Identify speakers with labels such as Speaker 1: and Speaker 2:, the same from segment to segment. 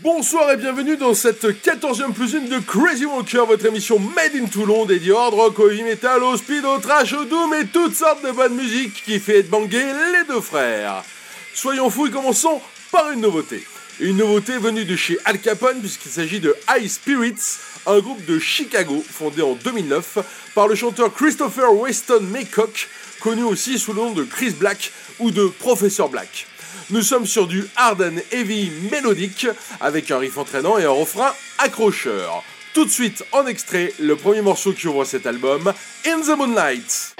Speaker 1: Bonsoir et bienvenue dans cette 14e plus une de Crazy Walker, votre émission Made in Toulon dédiée hard rock, au heavy metal, au speed, au trash, au doom et toutes sortes de bonnes musiques qui fait banger les deux frères. Soyons fous et commençons par une nouveauté. Une nouveauté venue de chez Al Capone puisqu'il s'agit de High Spirits, un groupe de Chicago fondé en 2009 par le chanteur Christopher Weston Maycock, connu aussi sous le nom de Chris Black ou de Professor Black. Nous sommes sur du hard and heavy mélodique avec un riff entraînant et un refrain accrocheur. Tout de suite en extrait, le premier morceau qui ouvre cet album, In the Moonlight.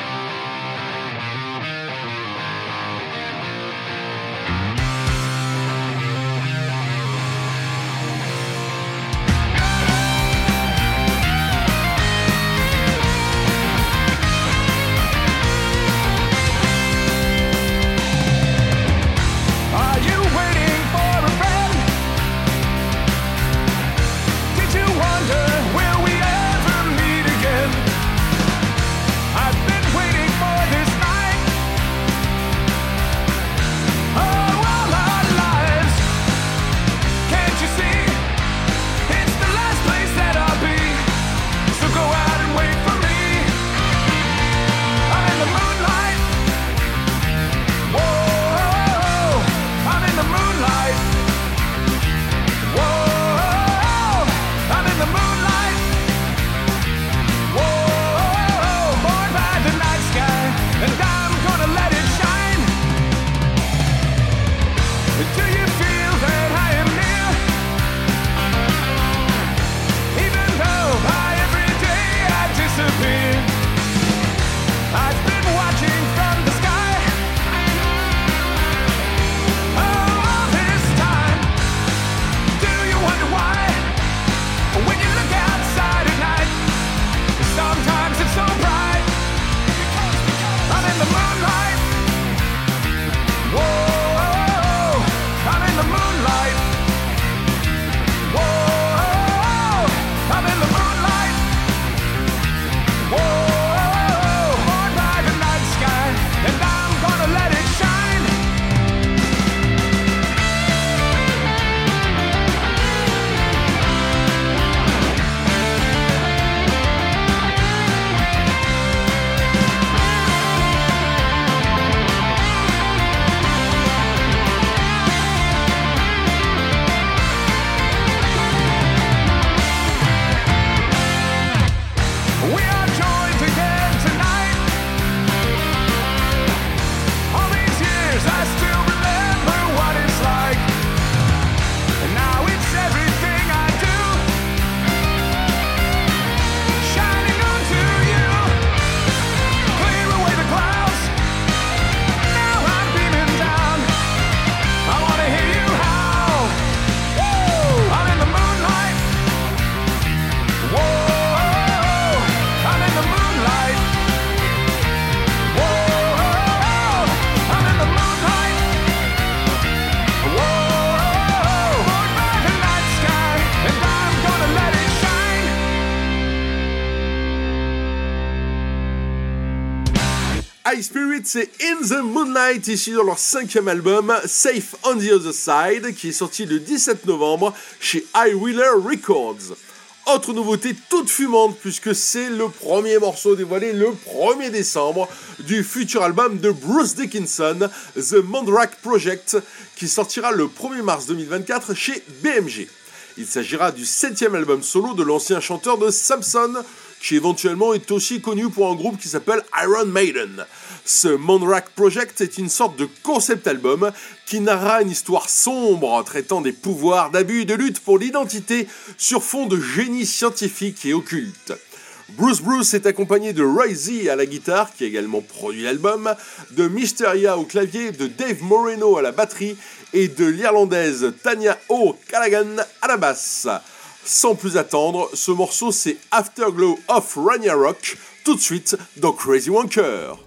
Speaker 2: The Moonlight,
Speaker 1: issu dans leur cinquième album, Safe on the Other Side, qui est sorti le 17 novembre chez High Wheeler Records. Autre nouveauté toute fumante, puisque c'est le premier morceau dévoilé le 1er décembre du futur album de Bruce Dickinson, The Mandrake Project, qui sortira le 1er mars 2024 chez BMG. Il s'agira du septième album solo de l'ancien chanteur de Samson, qui éventuellement est aussi connu pour un groupe qui s'appelle Iron Maiden. Ce Monrack Project est une sorte de concept album qui narra une histoire sombre traitant des pouvoirs, d'abus et de lutte pour l'identité sur fond de génie scientifique et occulte. Bruce Bruce est accompagné de Roy Z à la guitare, qui a également produit l'album, de Mysteria au clavier, de Dave Moreno à la batterie et de l'Irlandaise Tanya O'Callaghan à la basse. Sans plus attendre, ce morceau c'est Afterglow of Ragnarok, tout de suite dans Crazy Wanker.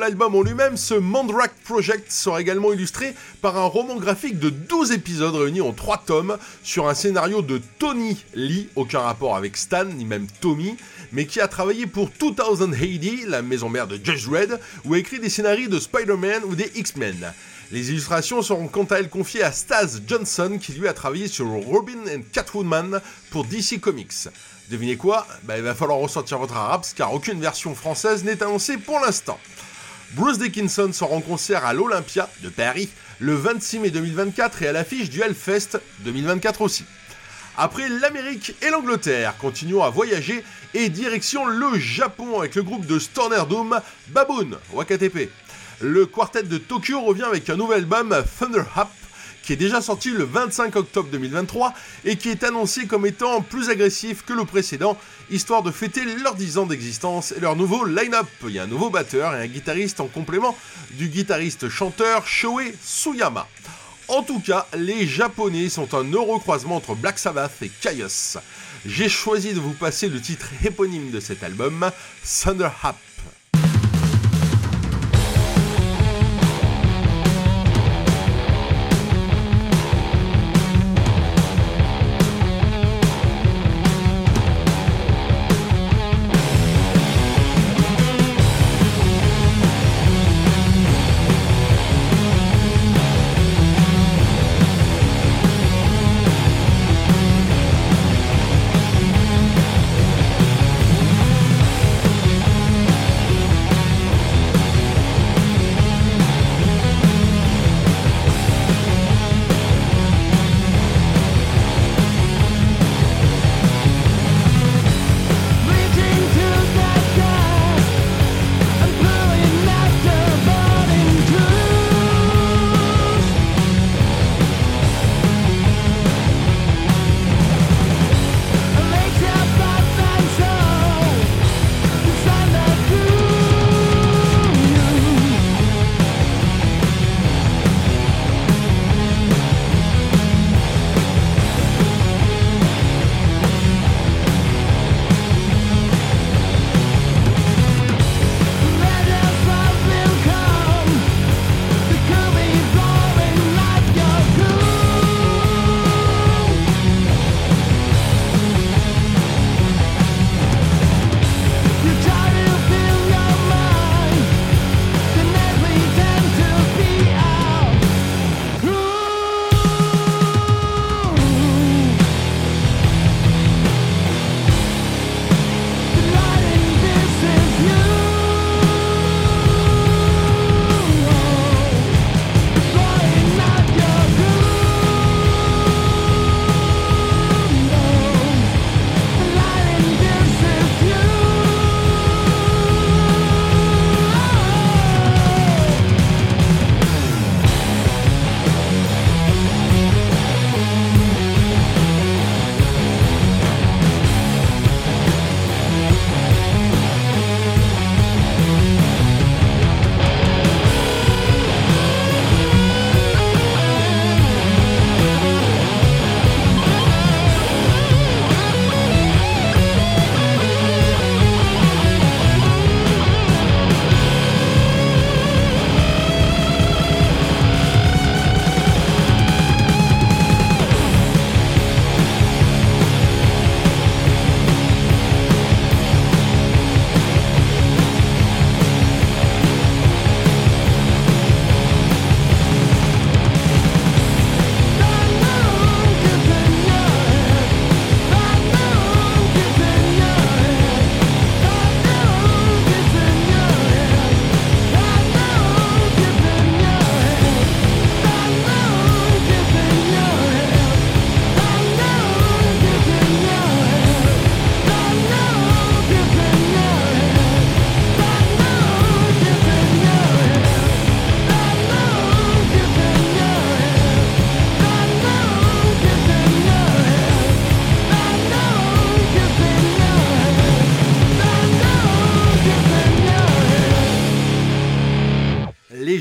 Speaker 1: L'album en lui-même, ce Mandrake Project sera également illustré par un roman graphique de 12 épisodes réunis en 3 tomes sur un scénario de Tony Lee, aucun rapport avec Stan ni même Tommy, mais qui a travaillé pour 2000 AD, la maison mère de Judge Red, ou a écrit des scénarios de Spider-Man ou des X-Men. Les illustrations seront quant à elles confiées à Stas Johnson qui lui a travaillé sur Robin and Catwoman pour DC Comics. Devinez quoi? Bah, Il va falloir ressortir votre arabe car aucune version française n'est annoncée pour l'instant. Bruce Dickinson sera en concert à l'Olympia de Paris le 26 mai 2024 et à l'affiche du Hellfest 2024 aussi. Après l'Amérique et l'Angleterre, continuons à voyager et direction le Japon avec le groupe de Stoner Doom Baboon Wakatepe. Le quartet de Tokyo revient avec un nouvel album Thunder Hap qui est déjà sorti le 25 octobre 2023 et qui est annoncé comme étant plus agressif que le précédent, histoire de fêter leurs 10 ans d'existence et leur nouveau line-up. Il y a un nouveau batteur et un guitariste en complément du guitariste-chanteur Shoei Suyama. En tout cas, les Japonais sont un heureux croisement entre Black Sabbath et Chaos. J'ai choisi de vous passer le titre éponyme de cet album, Thunder Hap.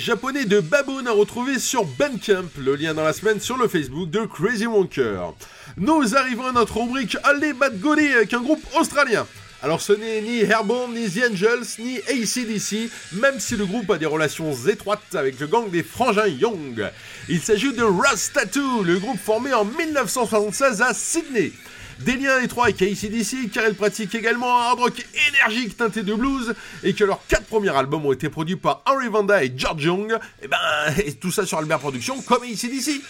Speaker 1: Japonais de Baboon à retrouver sur Bandcamp, le lien dans la semaine sur le Facebook de Crazy Wonker. Nous arrivons à notre rubrique Allez Bad Golly avec un groupe australien. Alors ce n'est ni Airborne, ni The Angels, ni ACDC, même si le groupe a des relations étroites avec le gang des frangins Young. Il s'agit de Rust Tattoo, le groupe formé en 1976 à Sydney.
Speaker 3: Des liens étroits avec ACDC, car ils pratiquent également un hard rock énergique teinté de blues, et que leurs quatre premiers albums ont été produits par Henry Vanda et George Young, et ben, et tout ça sur Albert Productions, comme ACDC.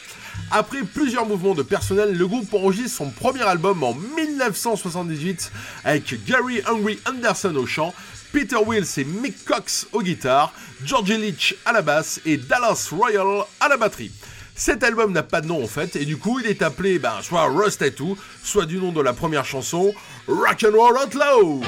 Speaker 3: Après plusieurs mouvements de personnel, le groupe enregistre son premier album en 1978 avec Gary Hungry Anderson au chant, Peter Wills et Mick Cox aux guitares, George Leach à la basse et Dallas Royal à la batterie. Cet album n'a pas de nom en fait, et du coup il est appelé ben, soit Rust Tattoo, soit du nom de la première chanson, Rock and Roll Outlaw.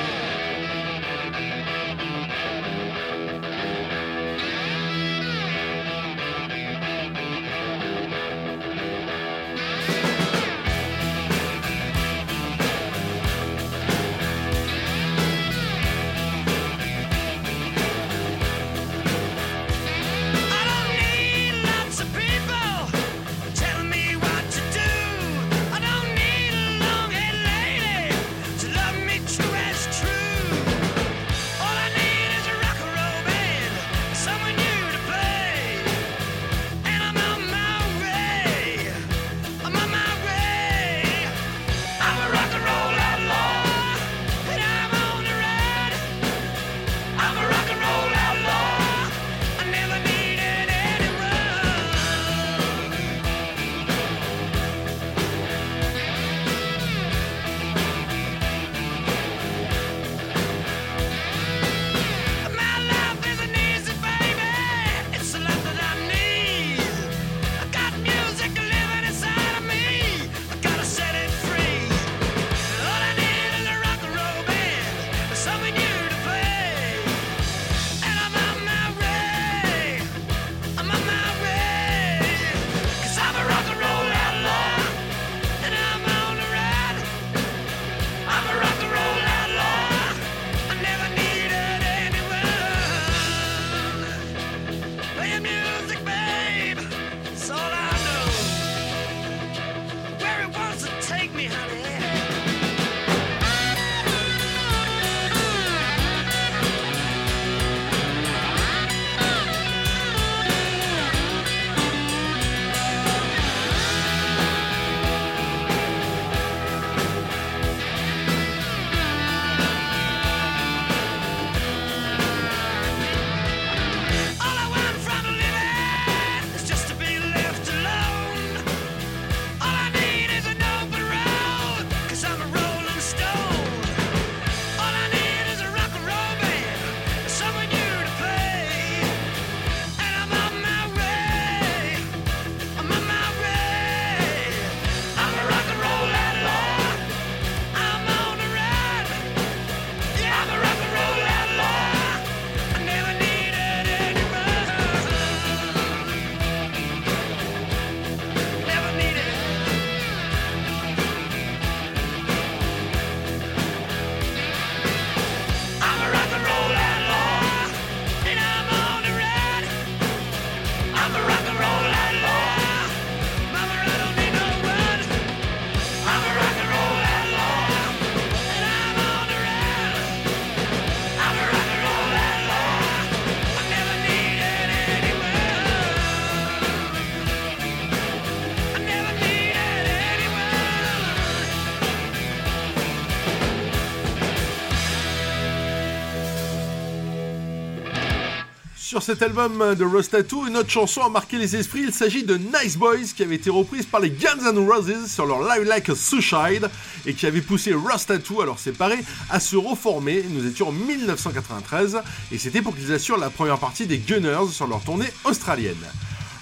Speaker 3: Sur cet album de Rust Tattoo, une autre chanson a marqué les esprits. Il s'agit de Nice Boys qui avait été reprise par les Guns N' Roses sur leur Live Like a Suicide et qui avait poussé Rust Tattoo, alors séparés, à se reformer. Nous étions en 1993 et c'était pour qu'ils assurent la première partie des Gunners sur leur tournée australienne.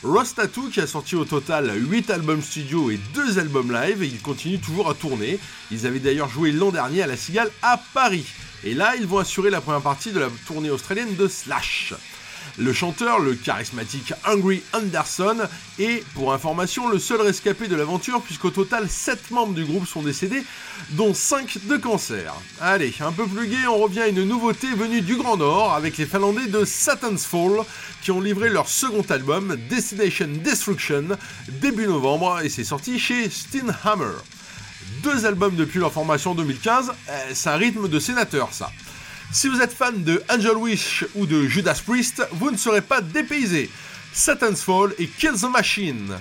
Speaker 3: Rust Tattoo qui a sorti au total 8 albums studio et 2 albums live et ils continuent toujours à tourner. Ils avaient d'ailleurs joué l'an dernier à la Cigale à Paris. Et là, ils vont assurer la première partie de la tournée australienne de Slash. Le chanteur, le charismatique Hungry Anderson, est, pour information, le seul rescapé de l'aventure, puisqu'au total 7 membres du groupe sont décédés, dont 5 de cancer. Allez, un peu plus gai, on revient à une nouveauté venue du Grand Nord, avec les Finlandais de Satan's Fall, qui ont livré leur second album, Destination Destruction, début novembre, et c'est sorti chez Steinhammer. Deux albums depuis leur formation en 2015, euh, c'est un rythme de sénateur ça. Si vous êtes fan de Angel Wish ou de Judas Priest, vous ne serez pas dépaysé. Satan's Fall et Kill the Machine.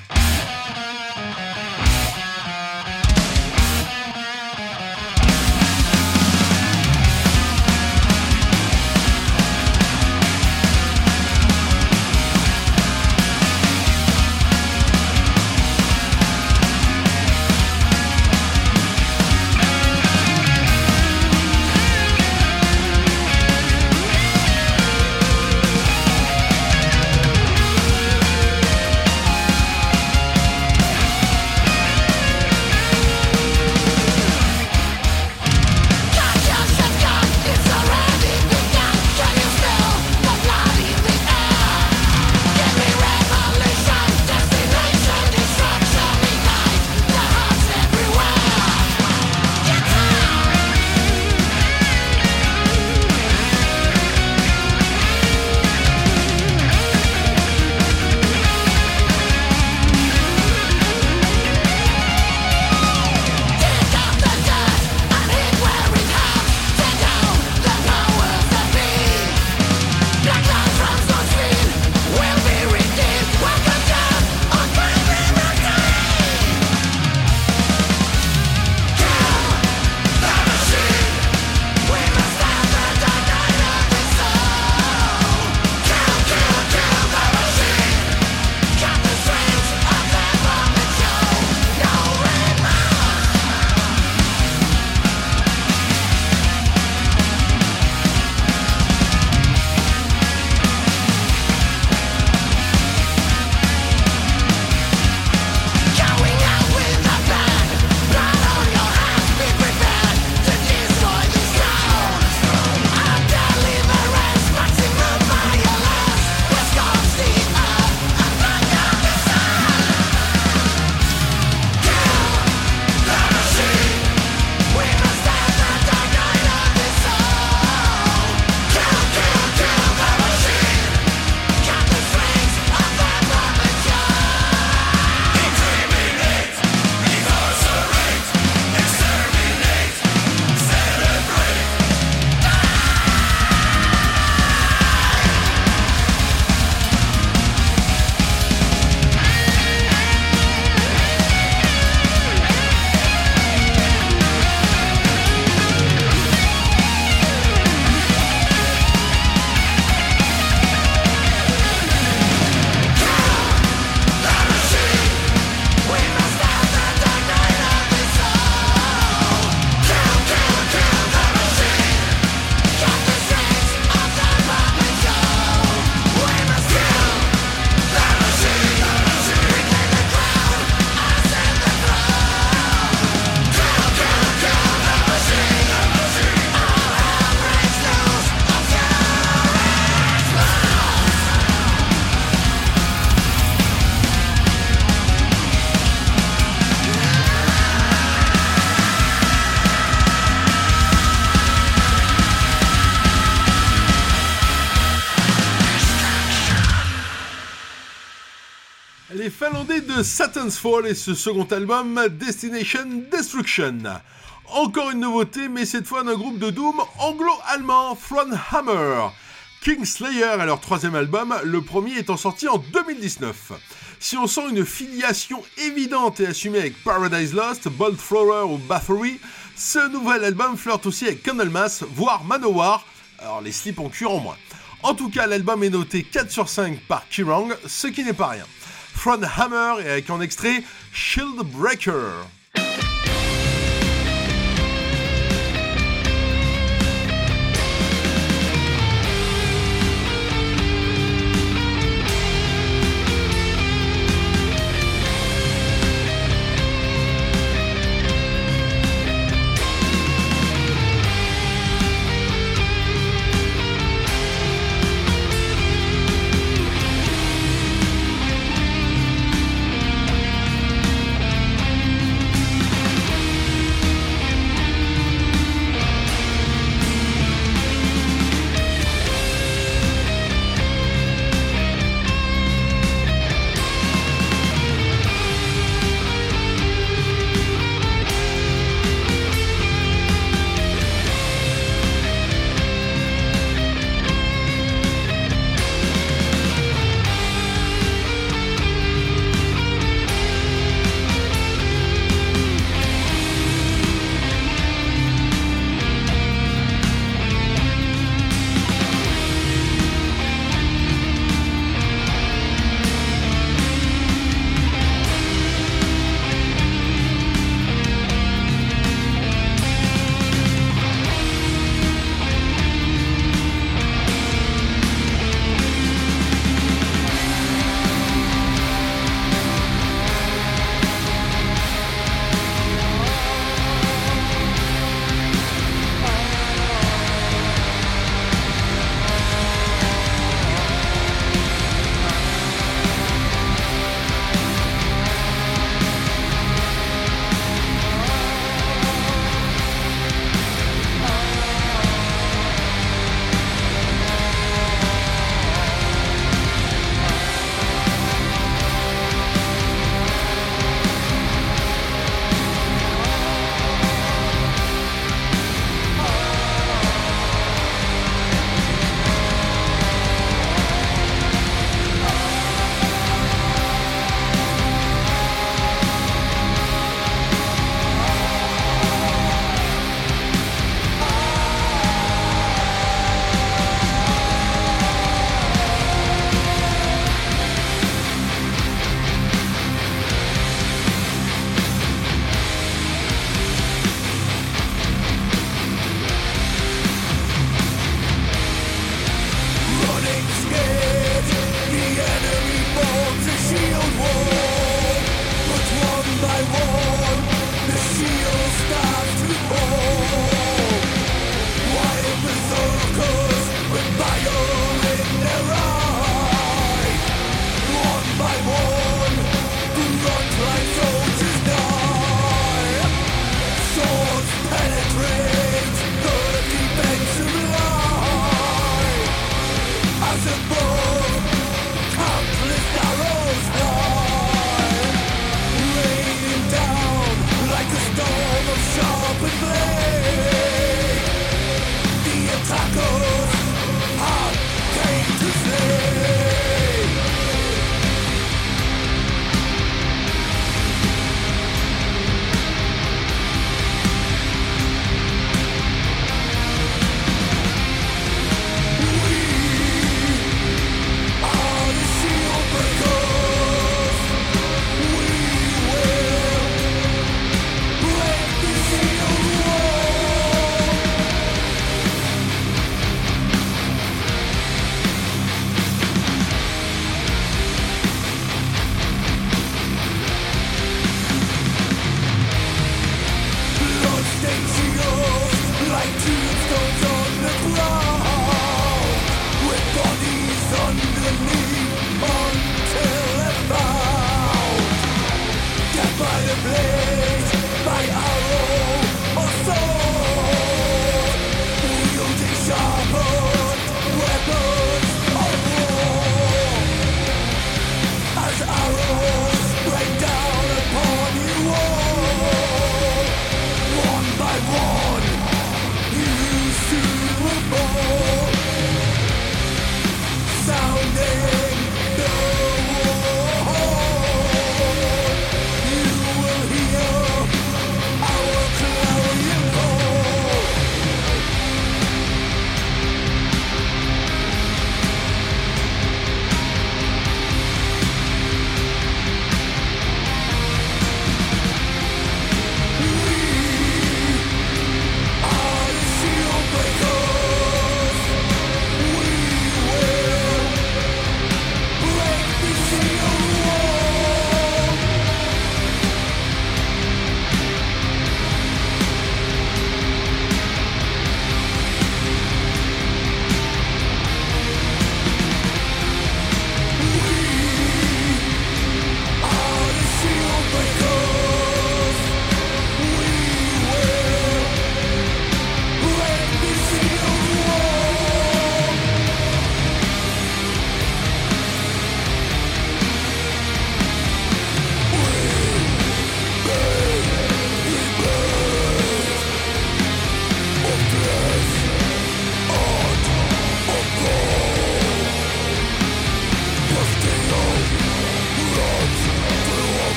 Speaker 1: De Satan's Fall et ce second album Destination Destruction. Encore une nouveauté, mais cette fois d'un groupe de doom anglo-allemand, Thronehammer. Kingslayer est leur troisième album, le premier étant sorti en 2019. Si on sent une filiation évidente et assumée avec Paradise Lost, Bolt Thrower ou Bathory, ce nouvel album flirte aussi avec Candlemas, voire Manowar, alors les slips en cuir en moins. En tout cas, l'album est noté 4 sur 5 par Kirang, ce qui n'est pas rien. Front Hammer et avec en extrait Shield Breaker.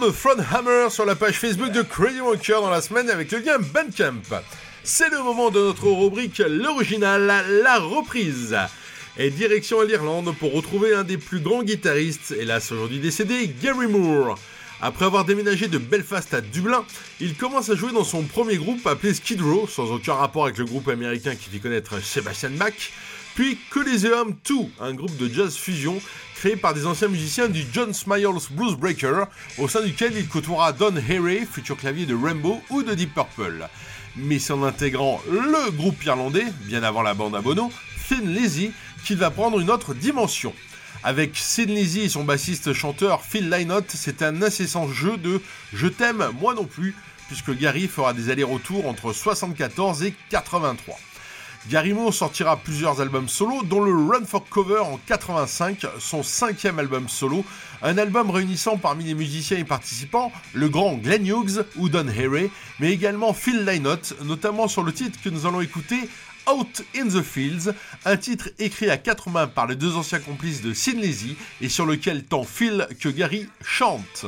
Speaker 1: De Fronthammer sur la page Facebook de Crazy Walker dans la semaine avec le lien Bandcamp. C'est le moment de notre rubrique L'original, la reprise. Et direction à l'Irlande pour retrouver un des plus grands guitaristes, hélas aujourd'hui décédé, Gary Moore. Après avoir déménagé de Belfast à Dublin, il commence à jouer dans son premier groupe appelé Skid Row, sans aucun rapport avec le groupe américain qui fit connaître Sebastian Bach, puis Coliseum 2, un groupe de jazz fusion créé par des anciens musiciens du John Smiles Blues Breaker, au sein duquel il côtoiera Don Harry, futur clavier de Rainbow ou de Deep Purple. Mais c'est en intégrant le groupe irlandais, bien avant la bande à Bono, Thin Lizzy, qu'il va prendre une autre dimension. Avec Sid Lizzy et son bassiste chanteur Phil Lynott, c'est un incessant jeu de Je t'aime, moi non plus, puisque Gary fera des allers-retours entre 74 et 83. Gary Moore sortira plusieurs albums solo, dont le Run for Cover en 85, son cinquième album solo, un album réunissant parmi les musiciens et participants le grand Glenn Hughes ou Don Harry, mais également Phil Lynott, notamment sur le titre que nous allons écouter, Out in the Fields, un titre écrit à quatre mains par les deux anciens complices de Sin Lizzy et sur lequel tant Phil que Gary chantent.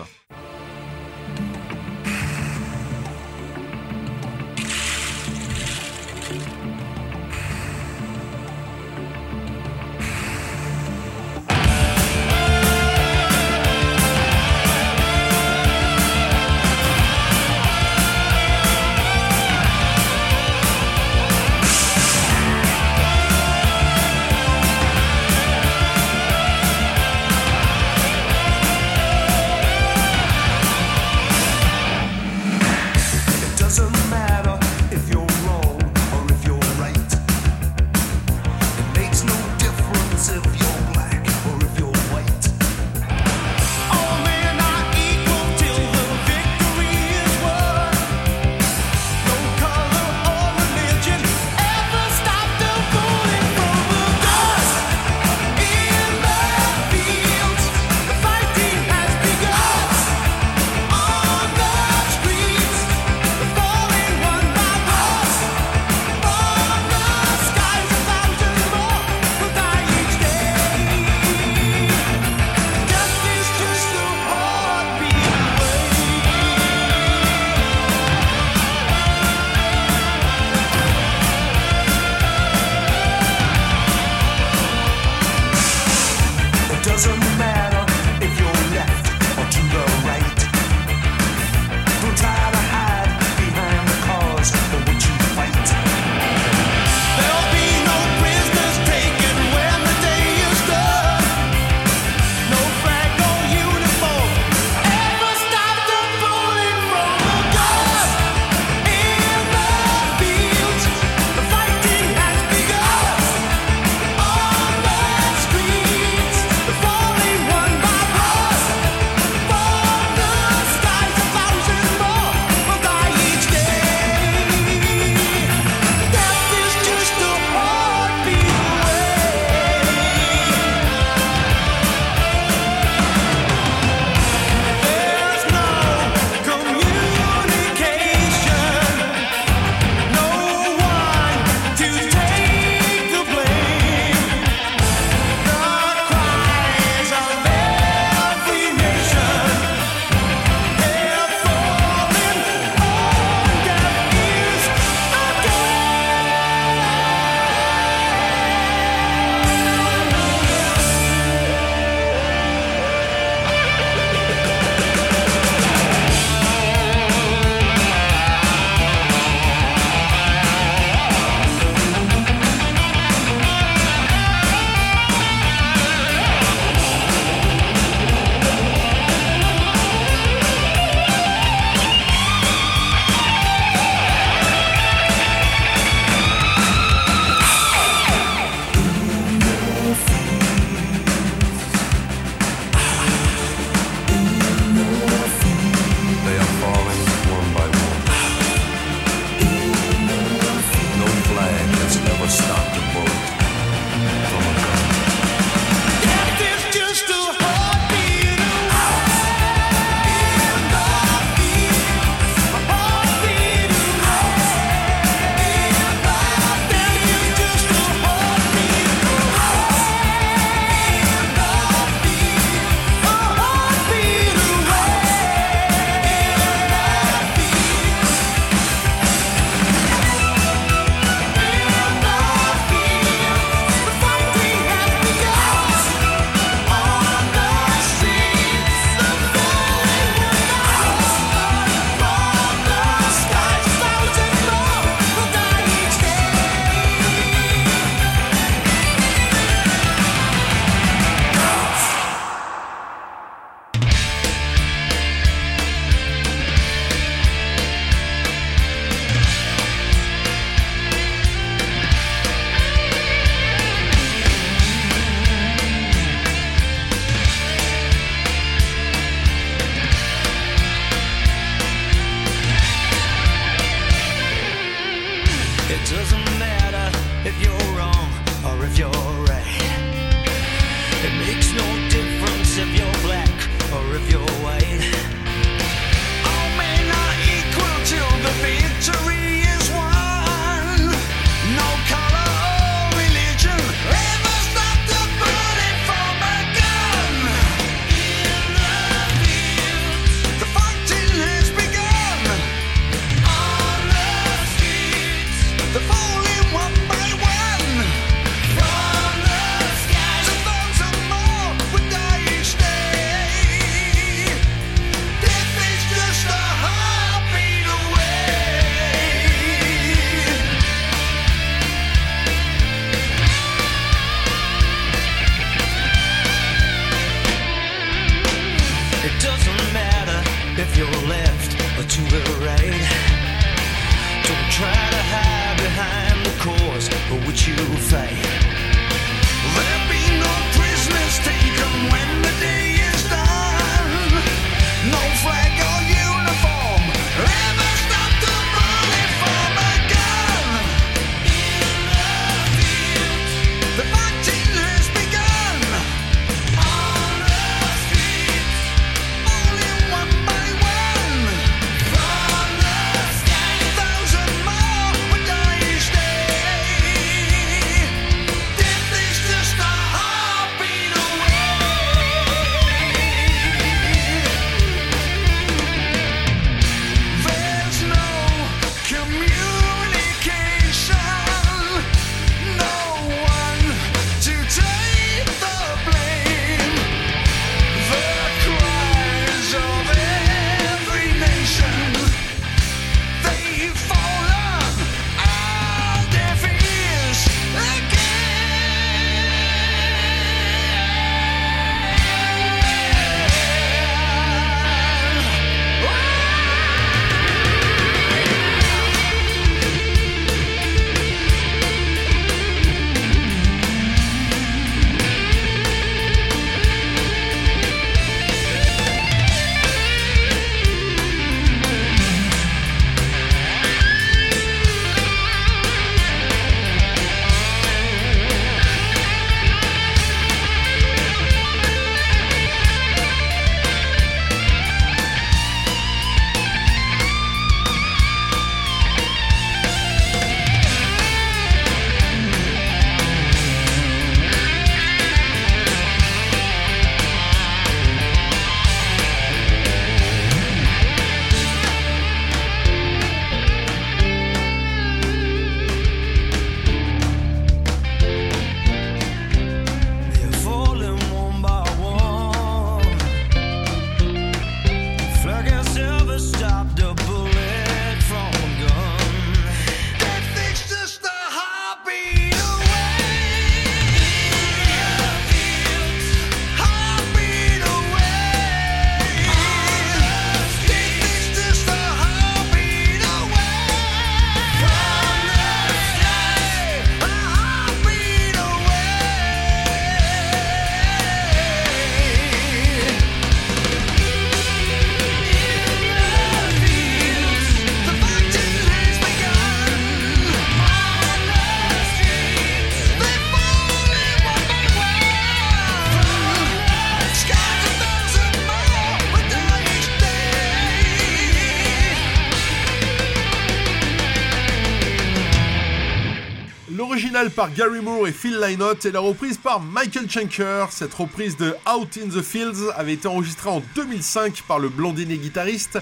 Speaker 1: Par Gary Moore et Phil Lynott et la reprise par Michael Schenker. Cette reprise de Out in the Fields avait été enregistrée en 2005 par le blondinet guitariste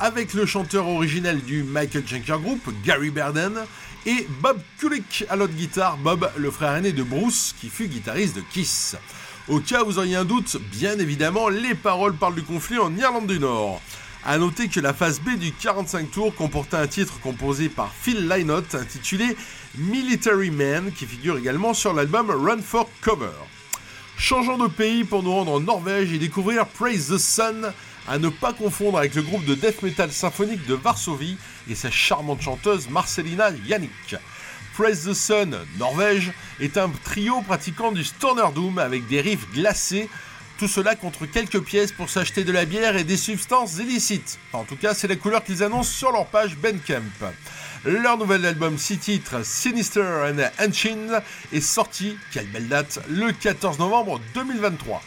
Speaker 1: avec le chanteur originel du Michael Schenker Group, Gary Berden, et Bob Kulick à l'autre guitare, Bob, le frère aîné de Bruce, qui fut guitariste de Kiss. Au cas où vous auriez un doute, bien évidemment, les paroles parlent du conflit en Irlande du Nord. A noter que la phase B du 45 tours comportait un titre composé par Phil Lynott intitulé Military Man qui figure également sur l'album Run for Cover. Changeons de pays pour nous rendre en Norvège et découvrir Praise the Sun, à ne pas confondre avec le groupe de death metal symphonique de Varsovie et sa charmante chanteuse Marcelina Yannick. Praise the Sun, Norvège, est un trio pratiquant du Stoner Doom avec des riffs glacés, tout cela contre quelques pièces pour s'acheter de la bière et des substances illicites. En tout cas, c'est la couleur qu'ils annoncent sur leur page Bandcamp. Leur nouvel album 6 titres, Sinister and Ancient, est sorti, quelle belle date, le 14 novembre 2023.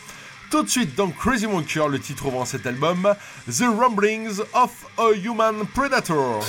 Speaker 1: Tout de suite dans Crazy Monkey, le titre ouvrant cet album, The Rumblings of a Human Predator.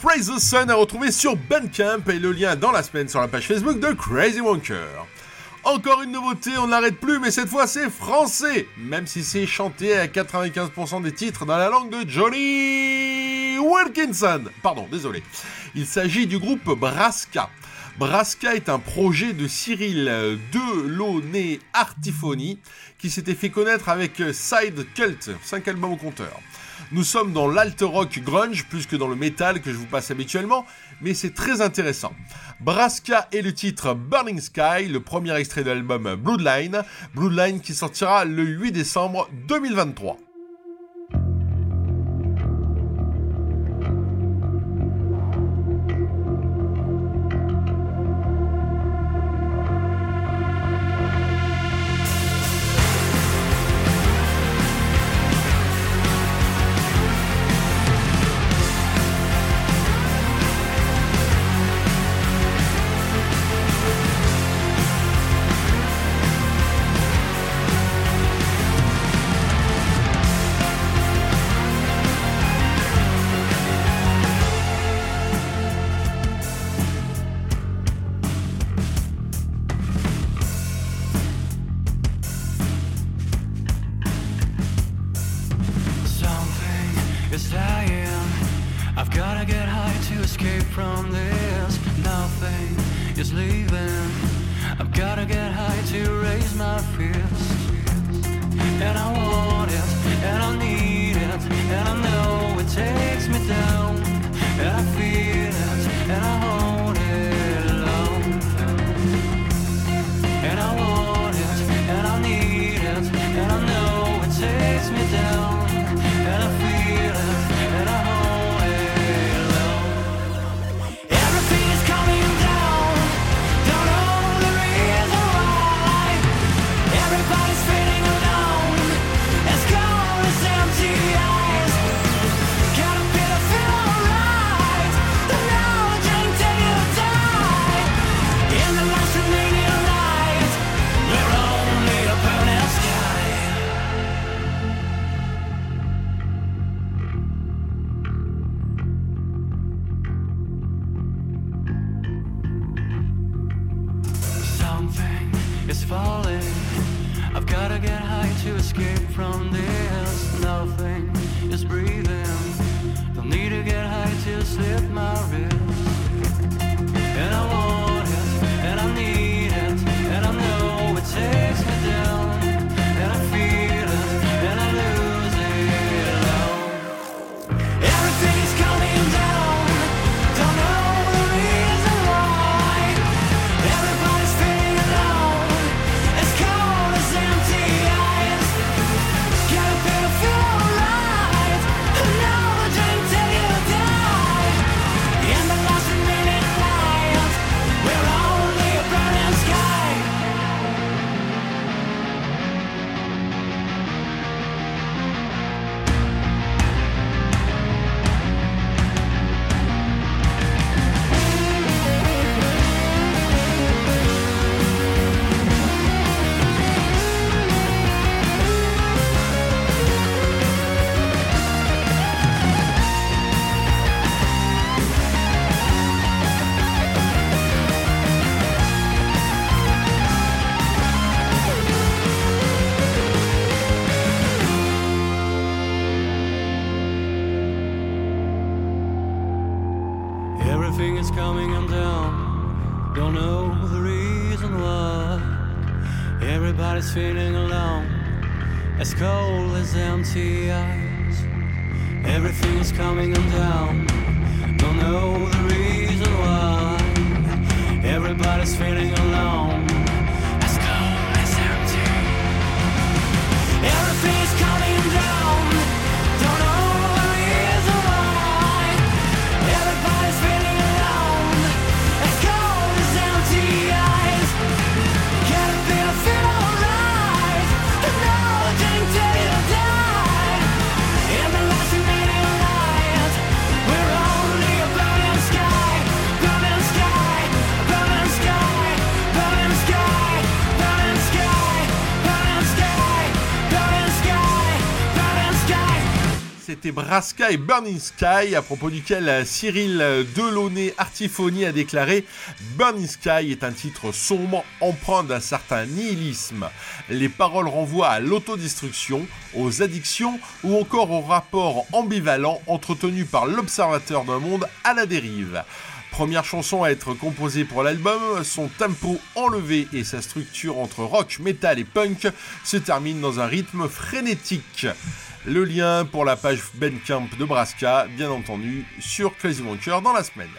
Speaker 3: Praise the Sun à retrouver sur Bandcamp et le lien dans la semaine sur la page Facebook de Crazy Wonker. Encore une nouveauté, on n'arrête plus, mais cette fois c'est français, même si c'est chanté à 95% des titres dans la langue de Johnny Wilkinson. Pardon, désolé. Il s'agit du groupe Braska. Braska est un projet de Cyril Delaunay Artifoni qui s'était fait connaître avec Side Cult, 5 albums au compteur. Nous sommes dans l'alt rock grunge plus que dans le metal que je vous passe habituellement, mais c'est très intéressant. Braska est le titre Burning Sky, le premier extrait de l'album Bloodline, Bloodline qui sortira le 8 décembre 2023.
Speaker 4: Everybody's feeling alone. As cold as empty eyes. Everything is coming undone. Don't know the reason why. Everybody's feeling alone. As cold as empty. Everything is coming down.
Speaker 3: Était Braska et Burning Sky, à propos duquel euh, Cyril Delaunay Artifoni a déclaré Burning Sky est un titre sombre, empreint d'un certain nihilisme. Les paroles renvoient à l'autodestruction, aux addictions ou encore au rapport ambivalent entretenu par l'observateur d'un monde à la dérive. Première chanson à être composée pour l'album, son tempo enlevé et sa structure entre rock, metal et punk se terminent dans un rythme frénétique. Le lien pour la page Bandcamp de Braska, bien entendu, sur Crazy Wonker dans la semaine.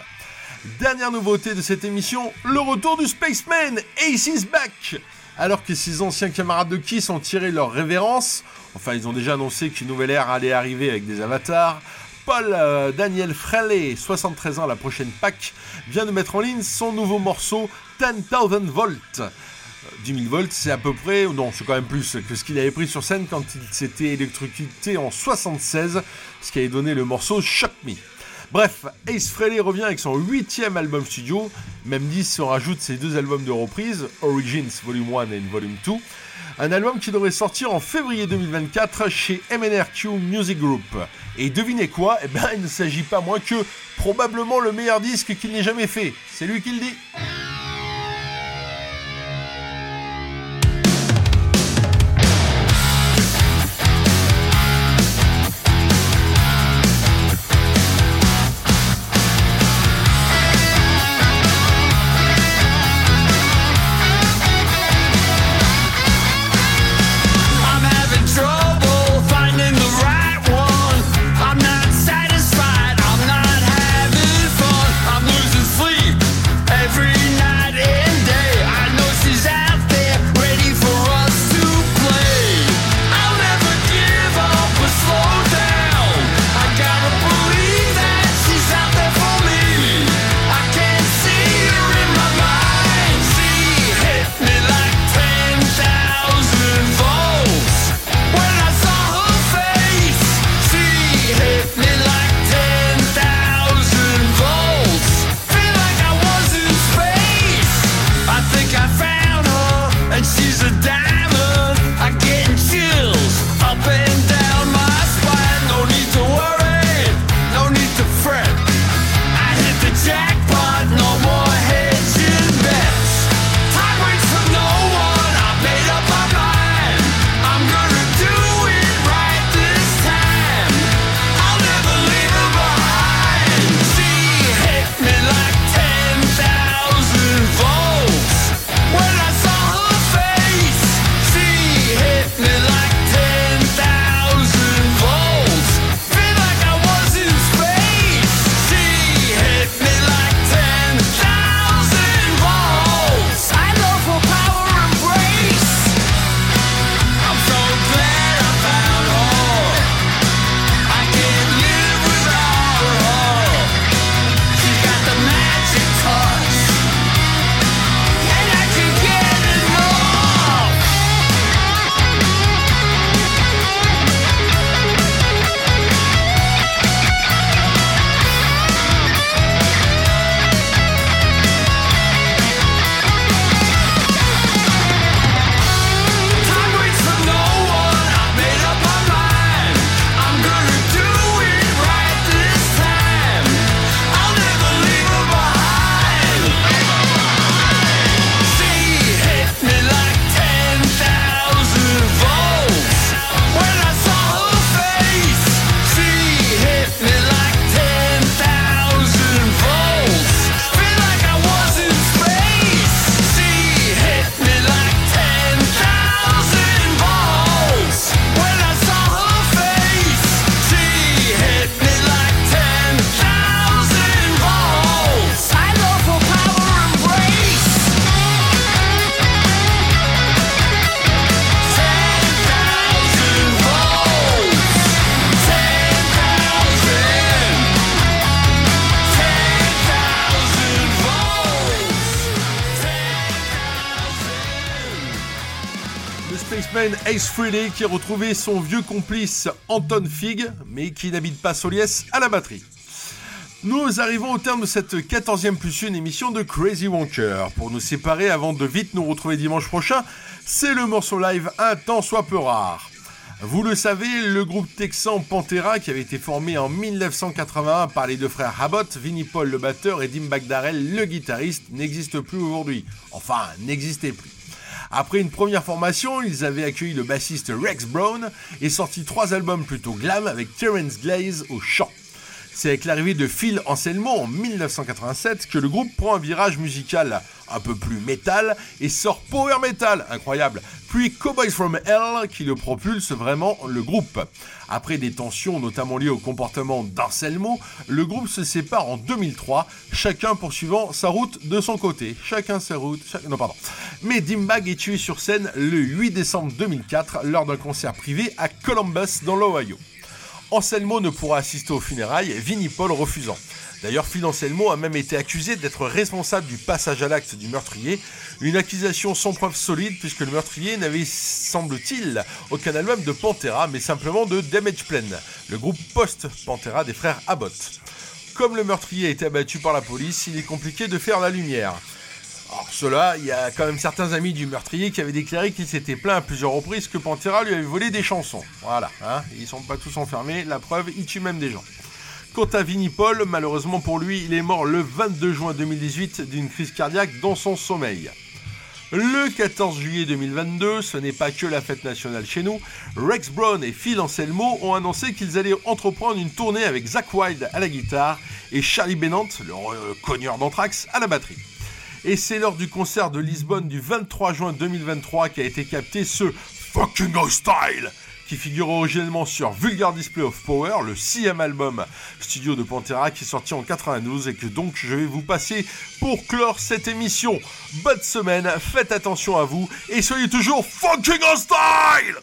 Speaker 3: Dernière nouveauté de cette émission, le retour du Spaceman, Ace is back Alors que ses anciens camarades de Kiss ont tiré leur révérence, enfin ils ont déjà annoncé qu'une nouvelle ère allait arriver avec des avatars, Paul euh, Daniel Fraley, 73 ans, la prochaine Pâques, vient de mettre en ligne son nouveau morceau 10,000 volts. Euh, 10 000 volts, c'est à peu près, non, c'est quand même plus que ce qu'il avait pris sur scène quand il s'était électrocuté en 76, ce qui avait donné le morceau Shock Me. Bref, Ace Frehley revient avec son huitième album studio, même 10 si on rajoute ses deux albums de reprise, Origins Volume 1 et Volume 2, un album qui devrait sortir en février 2024 chez MNRQ Music Group. Et devinez quoi? Eh ben, il ne s'agit pas moins que probablement le meilleur disque qu'il n'ait jamais fait. C'est lui qui le dit. Frehley qui a retrouvé son vieux complice Anton Fig, mais qui n'habite pas Soliès à la batterie. Nous arrivons au terme de cette 14e plus une émission de Crazy Wonker. Pour nous séparer avant de vite nous retrouver dimanche prochain, c'est le morceau live Un temps soit peu rare.
Speaker 1: Vous le savez, le groupe texan Pantera, qui avait été formé en 1981 par les deux frères Abbott, Vinnie Paul le batteur et Dim Bagdarel le guitariste, n'existe plus aujourd'hui. Enfin, n'existait plus. Après une première formation, ils avaient accueilli le bassiste Rex Brown et sorti trois albums plutôt glam avec Terence Glaze au chant. C'est avec l'arrivée de Phil Anselmo en 1987 que le groupe prend un virage musical un peu plus métal et sort Power Metal, incroyable. Puis Cowboys from Hell qui le propulse vraiment le groupe. Après des tensions notamment liées au comportement d'Anselmo, le groupe se sépare en 2003, chacun poursuivant sa route de son côté. Chacun sa route, non pardon. Mais Dimbag est tué sur scène le 8 décembre 2004 lors d'un concert privé à Columbus dans l'Ohio. Anselmo ne pourra assister aux funérailles, Vinnie Paul refusant. D'ailleurs, Phil Anselmo a même été accusé d'être responsable du passage à l'acte du meurtrier, une accusation sans preuve solide puisque le meurtrier n'avait, semble-t-il, aucun album de Pantera, mais simplement de Damage Plan, le groupe post-Pantera des frères Abbott. Comme le meurtrier a été abattu par la police, il est compliqué de faire la lumière. Alors cela, il y a quand même certains amis du meurtrier qui avaient déclaré qu'il s'était plaint à plusieurs reprises que Pantera lui avait volé des chansons. Voilà, hein, ils sont pas tous enfermés, la preuve, il tue même des gens. Quant à Vinnie Paul, malheureusement pour lui, il est mort le 22 juin 2018 d'une crise cardiaque dans son sommeil. Le 14 juillet 2022, ce n'est pas que la fête nationale chez nous, Rex Brown et Phil Anselmo ont annoncé qu'ils allaient entreprendre une tournée avec Zach Wilde à la guitare et Charlie Bennant, le cogneur d'Anthrax, à la batterie. Et c'est lors du concert de Lisbonne du 23 juin 2023 qu'a été capté ce fucking hostile qui figure originellement sur Vulgar Display of Power, le sixième album studio de Pantera qui est sorti en 92 et que donc je vais vous passer pour clore cette émission. Bonne semaine, faites attention à vous et soyez toujours fucking hostile